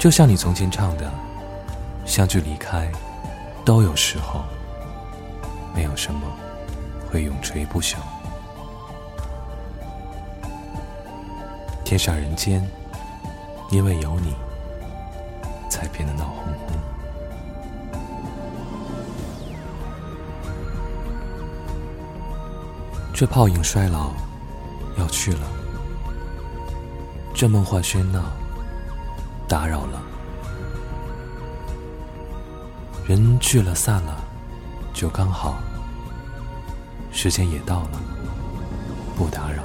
就像你从前唱的，相聚离开，都有时候，没有什么会永垂不朽。天上人间，因为有你，才变得闹哄哄。这泡影衰老，要去了。这梦幻喧闹，打扰了。人聚了散了，就刚好。时间也到了，不打扰。